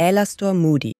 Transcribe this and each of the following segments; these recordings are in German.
Alastor Moody.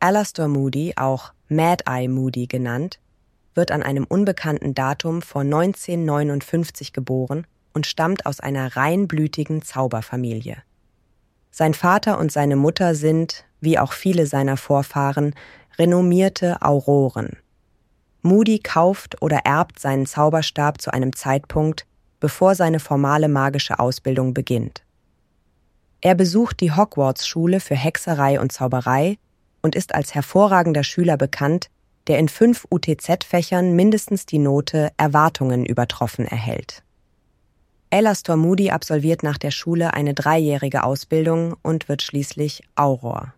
Alastor Moody, auch Mad Eye Moody genannt, wird an einem unbekannten Datum vor 1959 geboren und stammt aus einer reinblütigen Zauberfamilie. Sein Vater und seine Mutter sind, wie auch viele seiner Vorfahren, renommierte Auroren. Moody kauft oder erbt seinen Zauberstab zu einem Zeitpunkt, bevor seine formale magische Ausbildung beginnt. Er besucht die Hogwarts-Schule für Hexerei und Zauberei und ist als hervorragender Schüler bekannt, der in fünf UTZ-Fächern mindestens die Note Erwartungen übertroffen erhält. Alastor Moody absolviert nach der Schule eine dreijährige Ausbildung und wird schließlich Auror.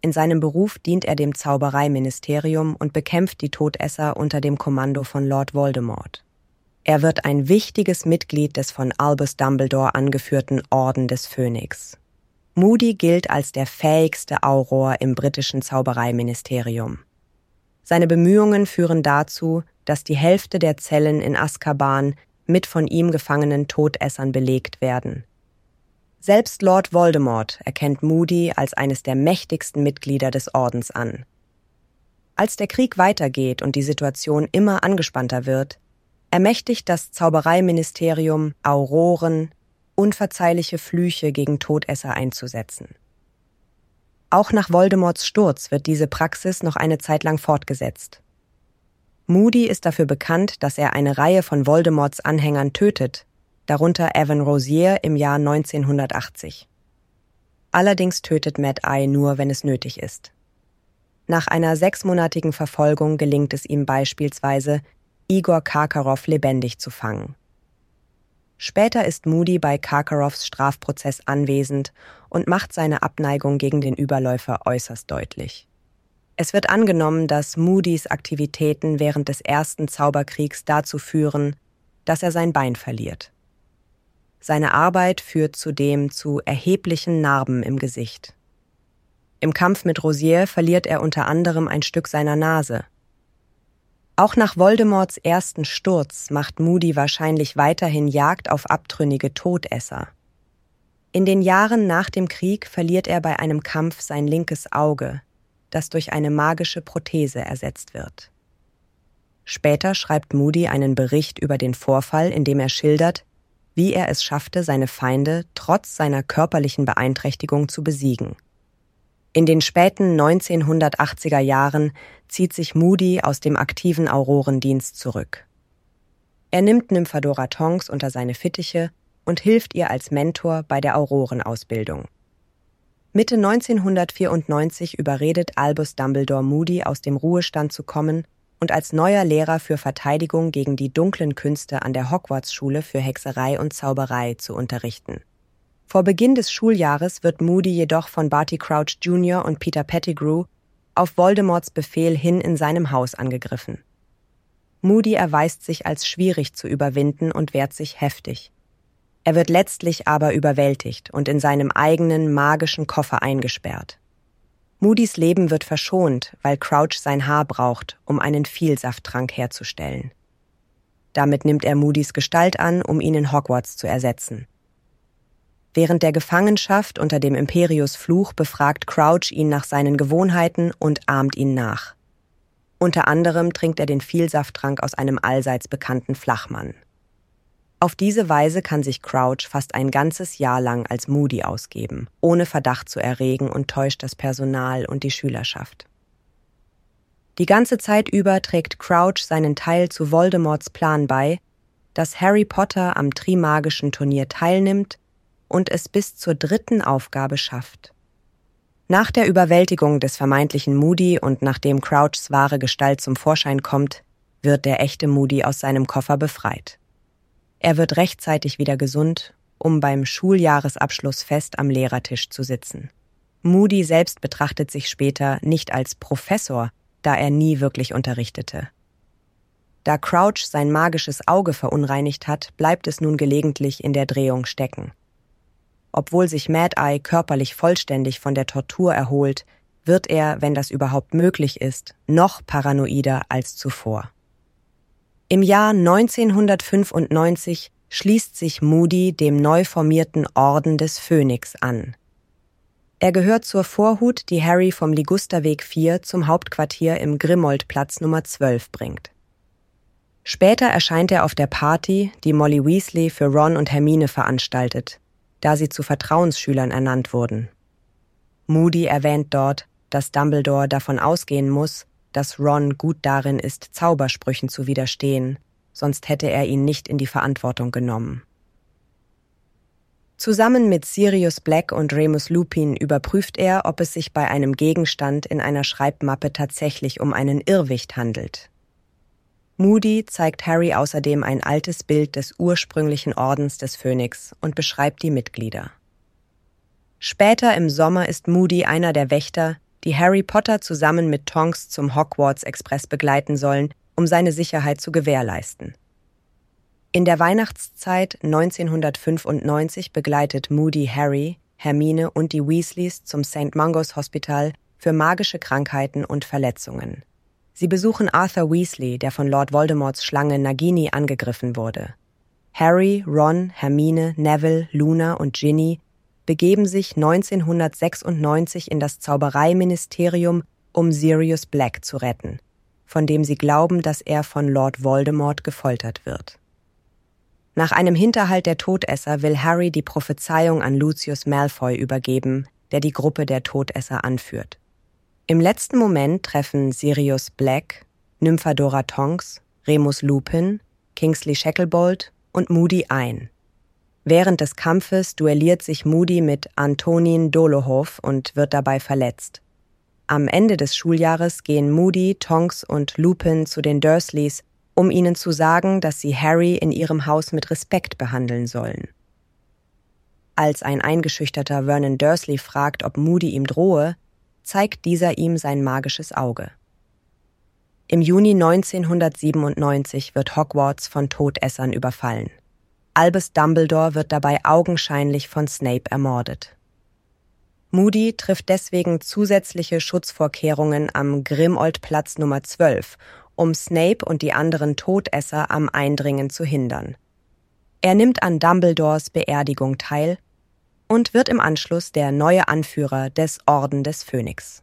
In seinem Beruf dient er dem Zaubereiministerium und bekämpft die Todesser unter dem Kommando von Lord Voldemort. Er wird ein wichtiges Mitglied des von Albus Dumbledore angeführten Orden des Phönix. Moody gilt als der fähigste Auror im britischen Zaubereiministerium. Seine Bemühungen führen dazu, dass die Hälfte der Zellen in Azkaban mit von ihm gefangenen Todessern belegt werden. Selbst Lord Voldemort erkennt Moody als eines der mächtigsten Mitglieder des Ordens an. Als der Krieg weitergeht und die Situation immer angespannter wird, ermächtigt das Zaubereiministerium Auroren, unverzeihliche Flüche gegen Todesser einzusetzen. Auch nach Voldemorts Sturz wird diese Praxis noch eine Zeit lang fortgesetzt. Moody ist dafür bekannt, dass er eine Reihe von Voldemorts Anhängern tötet, darunter Evan Rosier im Jahr 1980. Allerdings tötet Mad Eye nur, wenn es nötig ist. Nach einer sechsmonatigen Verfolgung gelingt es ihm beispielsweise, Igor Karkarow lebendig zu fangen. Später ist Moody bei Karkarows Strafprozess anwesend und macht seine Abneigung gegen den Überläufer äußerst deutlich. Es wird angenommen, dass Moodys Aktivitäten während des ersten Zauberkriegs dazu führen, dass er sein Bein verliert. Seine Arbeit führt zudem zu erheblichen Narben im Gesicht. Im Kampf mit Rosier verliert er unter anderem ein Stück seiner Nase. Auch nach Voldemorts ersten Sturz macht Moody wahrscheinlich weiterhin Jagd auf abtrünnige Todesser. In den Jahren nach dem Krieg verliert er bei einem Kampf sein linkes Auge, das durch eine magische Prothese ersetzt wird. Später schreibt Moody einen Bericht über den Vorfall, in dem er schildert, wie er es schaffte, seine Feinde trotz seiner körperlichen Beeinträchtigung zu besiegen. In den späten 1980er Jahren zieht sich Moody aus dem aktiven Aurorendienst zurück. Er nimmt Nymphadora Tonks unter seine Fittiche und hilft ihr als Mentor bei der Aurorenausbildung. Mitte 1994 überredet Albus Dumbledore Moody aus dem Ruhestand zu kommen und als neuer Lehrer für Verteidigung gegen die dunklen Künste an der Hogwarts-Schule für Hexerei und Zauberei zu unterrichten. Vor Beginn des Schuljahres wird Moody jedoch von Barty Crouch Jr. und Peter Pettigrew auf Voldemorts Befehl hin in seinem Haus angegriffen. Moody erweist sich als schwierig zu überwinden und wehrt sich heftig. Er wird letztlich aber überwältigt und in seinem eigenen magischen Koffer eingesperrt. Moody's Leben wird verschont, weil Crouch sein Haar braucht, um einen Vielsafttrank herzustellen. Damit nimmt er Moody's Gestalt an, um ihn in Hogwarts zu ersetzen. Während der Gefangenschaft unter dem Imperius Fluch befragt Crouch ihn nach seinen Gewohnheiten und ahmt ihn nach. Unter anderem trinkt er den Vielsafttrank aus einem allseits bekannten Flachmann. Auf diese Weise kann sich Crouch fast ein ganzes Jahr lang als Moody ausgeben, ohne Verdacht zu erregen und täuscht das Personal und die Schülerschaft. Die ganze Zeit über trägt Crouch seinen Teil zu Voldemorts Plan bei, dass Harry Potter am Trimagischen Turnier teilnimmt und es bis zur dritten Aufgabe schafft. Nach der Überwältigung des vermeintlichen Moody und nachdem Crouchs wahre Gestalt zum Vorschein kommt, wird der echte Moody aus seinem Koffer befreit. Er wird rechtzeitig wieder gesund, um beim Schuljahresabschluss fest am Lehrertisch zu sitzen. Moody selbst betrachtet sich später nicht als Professor, da er nie wirklich unterrichtete. Da Crouch sein magisches Auge verunreinigt hat, bleibt es nun gelegentlich in der Drehung stecken. Obwohl sich Mad Eye körperlich vollständig von der Tortur erholt, wird er, wenn das überhaupt möglich ist, noch paranoider als zuvor. Im Jahr 1995 schließt sich Moody dem neu formierten Orden des Phönix an. Er gehört zur Vorhut, die Harry vom Ligusterweg 4 zum Hauptquartier im Grimoldplatz Nummer 12 bringt. Später erscheint er auf der Party, die Molly Weasley für Ron und Hermine veranstaltet, da sie zu Vertrauensschülern ernannt wurden. Moody erwähnt dort, dass Dumbledore davon ausgehen muss, dass Ron gut darin ist, Zaubersprüchen zu widerstehen, sonst hätte er ihn nicht in die Verantwortung genommen. Zusammen mit Sirius Black und Remus Lupin überprüft er, ob es sich bei einem Gegenstand in einer Schreibmappe tatsächlich um einen Irrwicht handelt. Moody zeigt Harry außerdem ein altes Bild des ursprünglichen Ordens des Phönix und beschreibt die Mitglieder. Später im Sommer ist Moody einer der Wächter, die Harry Potter zusammen mit Tonks zum Hogwarts Express begleiten sollen, um seine Sicherheit zu gewährleisten. In der Weihnachtszeit 1995 begleitet Moody Harry, Hermine und die Weasleys zum St. Mungos Hospital für magische Krankheiten und Verletzungen. Sie besuchen Arthur Weasley, der von Lord Voldemorts Schlange Nagini angegriffen wurde. Harry, Ron, Hermine, Neville, Luna und Ginny begeben sich 1996 in das Zaubereiministerium, um Sirius Black zu retten, von dem sie glauben, dass er von Lord Voldemort gefoltert wird. Nach einem Hinterhalt der Todesser will Harry die Prophezeiung an Lucius Malfoy übergeben, der die Gruppe der Todesser anführt. Im letzten Moment treffen Sirius Black, Nymphadora Tonks, Remus Lupin, Kingsley Shacklebolt und Moody ein. Während des Kampfes duelliert sich Moody mit Antonin Dolohov und wird dabei verletzt. Am Ende des Schuljahres gehen Moody, Tonks und Lupin zu den Dursleys, um ihnen zu sagen, dass sie Harry in ihrem Haus mit Respekt behandeln sollen. Als ein eingeschüchterter Vernon Dursley fragt, ob Moody ihm drohe, zeigt dieser ihm sein magisches Auge. Im Juni 1997 wird Hogwarts von Todessern überfallen. Albus Dumbledore wird dabei augenscheinlich von Snape ermordet. Moody trifft deswegen zusätzliche Schutzvorkehrungen am Grimoldplatz Nummer 12, um Snape und die anderen Todesser am Eindringen zu hindern. Er nimmt an Dumbledores Beerdigung teil und wird im Anschluss der neue Anführer des Orden des Phönix.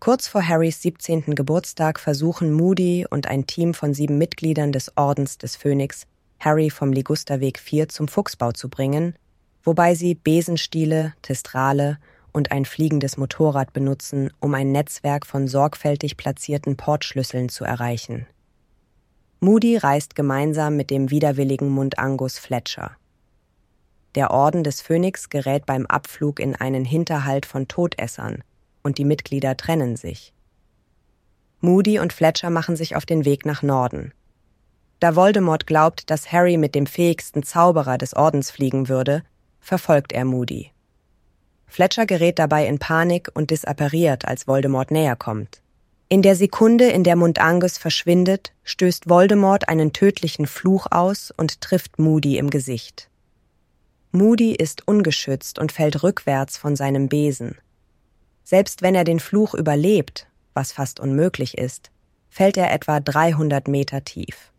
Kurz vor Harrys 17. Geburtstag versuchen Moody und ein Team von sieben Mitgliedern des Ordens des Phönix, Harry vom Ligusterweg 4 zum Fuchsbau zu bringen, wobei sie Besenstiele, Testrale und ein fliegendes Motorrad benutzen, um ein Netzwerk von sorgfältig platzierten Portschlüsseln zu erreichen. Moody reist gemeinsam mit dem widerwilligen Mundangus Fletcher. Der Orden des Phönix gerät beim Abflug in einen Hinterhalt von Todessern und die Mitglieder trennen sich. Moody und Fletcher machen sich auf den Weg nach Norden. Da Voldemort glaubt, dass Harry mit dem fähigsten Zauberer des Ordens fliegen würde, verfolgt er Moody. Fletcher gerät dabei in Panik und disappariert, als Voldemort näher kommt. In der Sekunde, in der Mundangus verschwindet, stößt Voldemort einen tödlichen Fluch aus und trifft Moody im Gesicht. Moody ist ungeschützt und fällt rückwärts von seinem Besen. Selbst wenn er den Fluch überlebt, was fast unmöglich ist, fällt er etwa 300 Meter tief.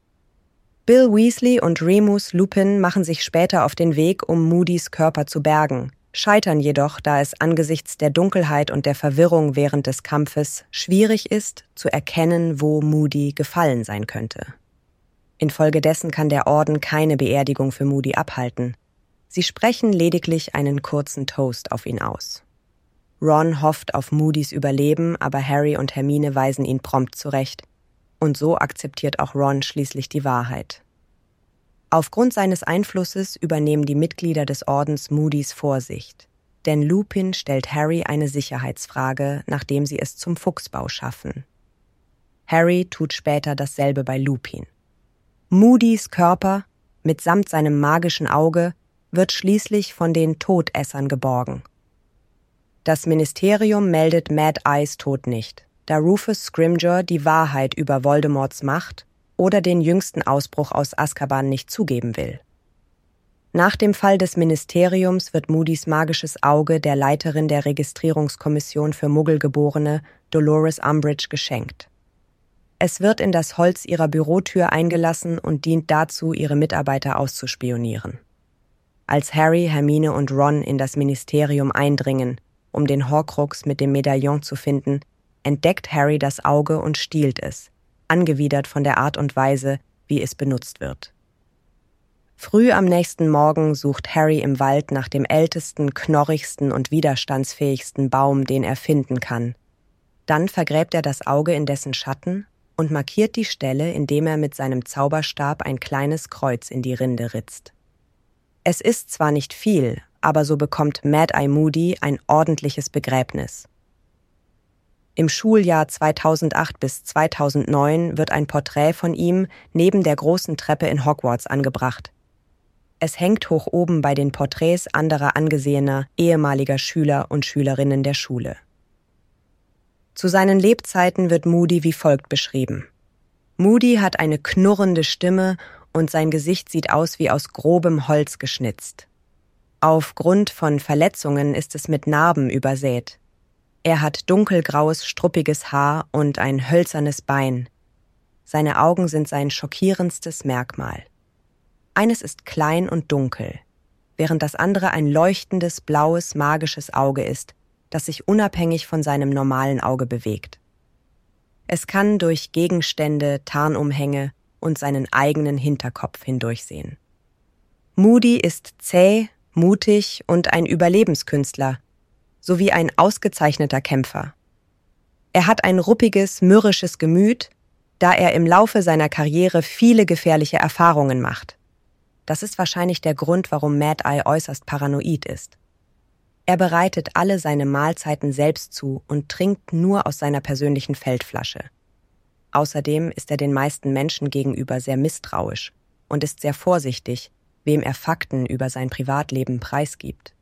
Bill Weasley und Remus Lupin machen sich später auf den Weg, um Moodys Körper zu bergen, scheitern jedoch, da es angesichts der Dunkelheit und der Verwirrung während des Kampfes schwierig ist, zu erkennen, wo Moody gefallen sein könnte. Infolgedessen kann der Orden keine Beerdigung für Moody abhalten, Sie sprechen lediglich einen kurzen Toast auf ihn aus. Ron hofft auf Moody's Überleben, aber Harry und Hermine weisen ihn prompt zurecht. Und so akzeptiert auch Ron schließlich die Wahrheit. Aufgrund seines Einflusses übernehmen die Mitglieder des Ordens Moody's Vorsicht. Denn Lupin stellt Harry eine Sicherheitsfrage, nachdem sie es zum Fuchsbau schaffen. Harry tut später dasselbe bei Lupin. Moody's Körper mitsamt seinem magischen Auge, wird schließlich von den Todessern geborgen. Das Ministerium meldet Mad Eyes Tod nicht, da Rufus Scrimgeour die Wahrheit über Voldemorts Macht oder den jüngsten Ausbruch aus Azkaban nicht zugeben will. Nach dem Fall des Ministeriums wird Moody's magisches Auge der Leiterin der Registrierungskommission für Muggelgeborene, Dolores Umbridge, geschenkt. Es wird in das Holz ihrer Bürotür eingelassen und dient dazu, ihre Mitarbeiter auszuspionieren. Als Harry, Hermine und Ron in das Ministerium eindringen, um den Horcrux mit dem Medaillon zu finden, entdeckt Harry das Auge und stiehlt es, angewidert von der Art und Weise, wie es benutzt wird. Früh am nächsten Morgen sucht Harry im Wald nach dem ältesten, knorrigsten und widerstandsfähigsten Baum, den er finden kann. Dann vergräbt er das Auge in dessen Schatten und markiert die Stelle, indem er mit seinem Zauberstab ein kleines Kreuz in die Rinde ritzt. Es ist zwar nicht viel, aber so bekommt Mad Eye Moody ein ordentliches Begräbnis. Im Schuljahr 2008 bis 2009 wird ein Porträt von ihm neben der großen Treppe in Hogwarts angebracht, es hängt hoch oben bei den Porträts anderer angesehener, ehemaliger Schüler und Schülerinnen der Schule. Zu seinen Lebzeiten wird Moody wie folgt beschrieben. Moody hat eine knurrende Stimme und sein Gesicht sieht aus wie aus grobem Holz geschnitzt. Aufgrund von Verletzungen ist es mit Narben übersät. Er hat dunkelgraues, struppiges Haar und ein hölzernes Bein. Seine Augen sind sein schockierendstes Merkmal. Eines ist klein und dunkel, während das andere ein leuchtendes, blaues, magisches Auge ist, das sich unabhängig von seinem normalen Auge bewegt. Es kann durch Gegenstände, Tarnumhänge und seinen eigenen Hinterkopf hindurchsehen. Moody ist zäh, mutig und ein Überlebenskünstler, sowie ein ausgezeichneter Kämpfer. Er hat ein ruppiges, mürrisches Gemüt, da er im Laufe seiner Karriere viele gefährliche Erfahrungen macht. Das ist wahrscheinlich der Grund, warum Mad Eye äußerst paranoid ist. Er bereitet alle seine Mahlzeiten selbst zu und trinkt nur aus seiner persönlichen Feldflasche. Außerdem ist er den meisten Menschen gegenüber sehr misstrauisch und ist sehr vorsichtig, wem er Fakten über sein Privatleben preisgibt.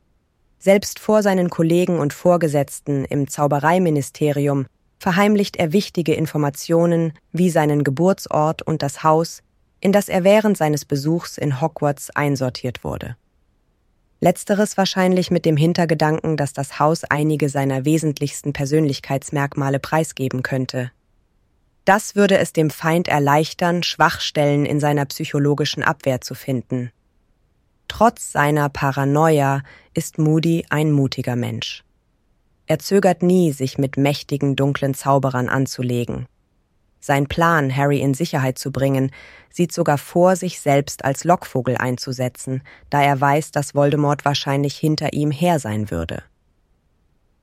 Selbst vor seinen Kollegen und Vorgesetzten im Zaubereiministerium verheimlicht er wichtige Informationen wie seinen Geburtsort und das Haus, in das er während seines Besuchs in Hogwarts einsortiert wurde. Letzteres wahrscheinlich mit dem Hintergedanken, dass das Haus einige seiner wesentlichsten Persönlichkeitsmerkmale preisgeben könnte. Das würde es dem Feind erleichtern, Schwachstellen in seiner psychologischen Abwehr zu finden. Trotz seiner Paranoia ist Moody ein mutiger Mensch. Er zögert nie, sich mit mächtigen dunklen Zauberern anzulegen. Sein Plan, Harry in Sicherheit zu bringen, sieht sogar vor, sich selbst als Lockvogel einzusetzen, da er weiß, dass Voldemort wahrscheinlich hinter ihm her sein würde.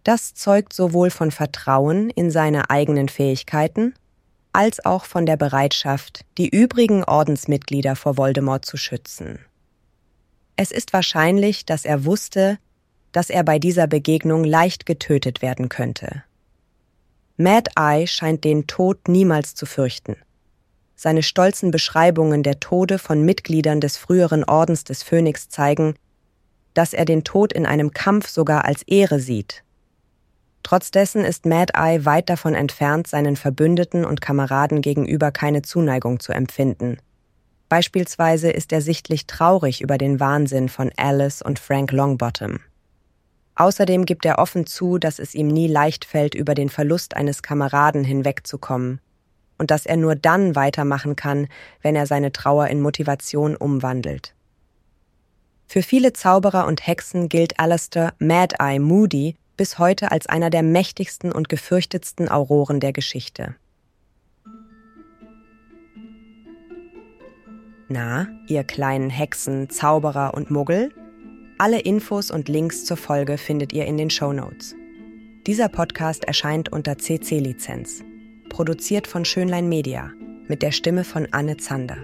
Das zeugt sowohl von Vertrauen in seine eigenen Fähigkeiten als auch von der Bereitschaft, die übrigen Ordensmitglieder vor Voldemort zu schützen. Es ist wahrscheinlich, dass er wusste, dass er bei dieser Begegnung leicht getötet werden könnte. Mad Eye scheint den Tod niemals zu fürchten. Seine stolzen Beschreibungen der Tode von Mitgliedern des früheren Ordens des Phönix zeigen, dass er den Tod in einem Kampf sogar als Ehre sieht. Trotz dessen ist Mad Eye weit davon entfernt, seinen Verbündeten und Kameraden gegenüber keine Zuneigung zu empfinden. Beispielsweise ist er sichtlich traurig über den Wahnsinn von Alice und Frank Longbottom. Außerdem gibt er offen zu, dass es ihm nie leicht fällt, über den Verlust eines Kameraden hinwegzukommen und dass er nur dann weitermachen kann, wenn er seine Trauer in Motivation umwandelt. Für viele Zauberer und Hexen gilt Alistair Mad Eye Moody bis heute als einer der mächtigsten und gefürchtetsten Auroren der Geschichte. Na, ihr kleinen Hexen, Zauberer und Muggel? Alle Infos und Links zur Folge findet ihr in den Show Notes. Dieser Podcast erscheint unter CC-Lizenz. Produziert von Schönlein Media mit der Stimme von Anne Zander.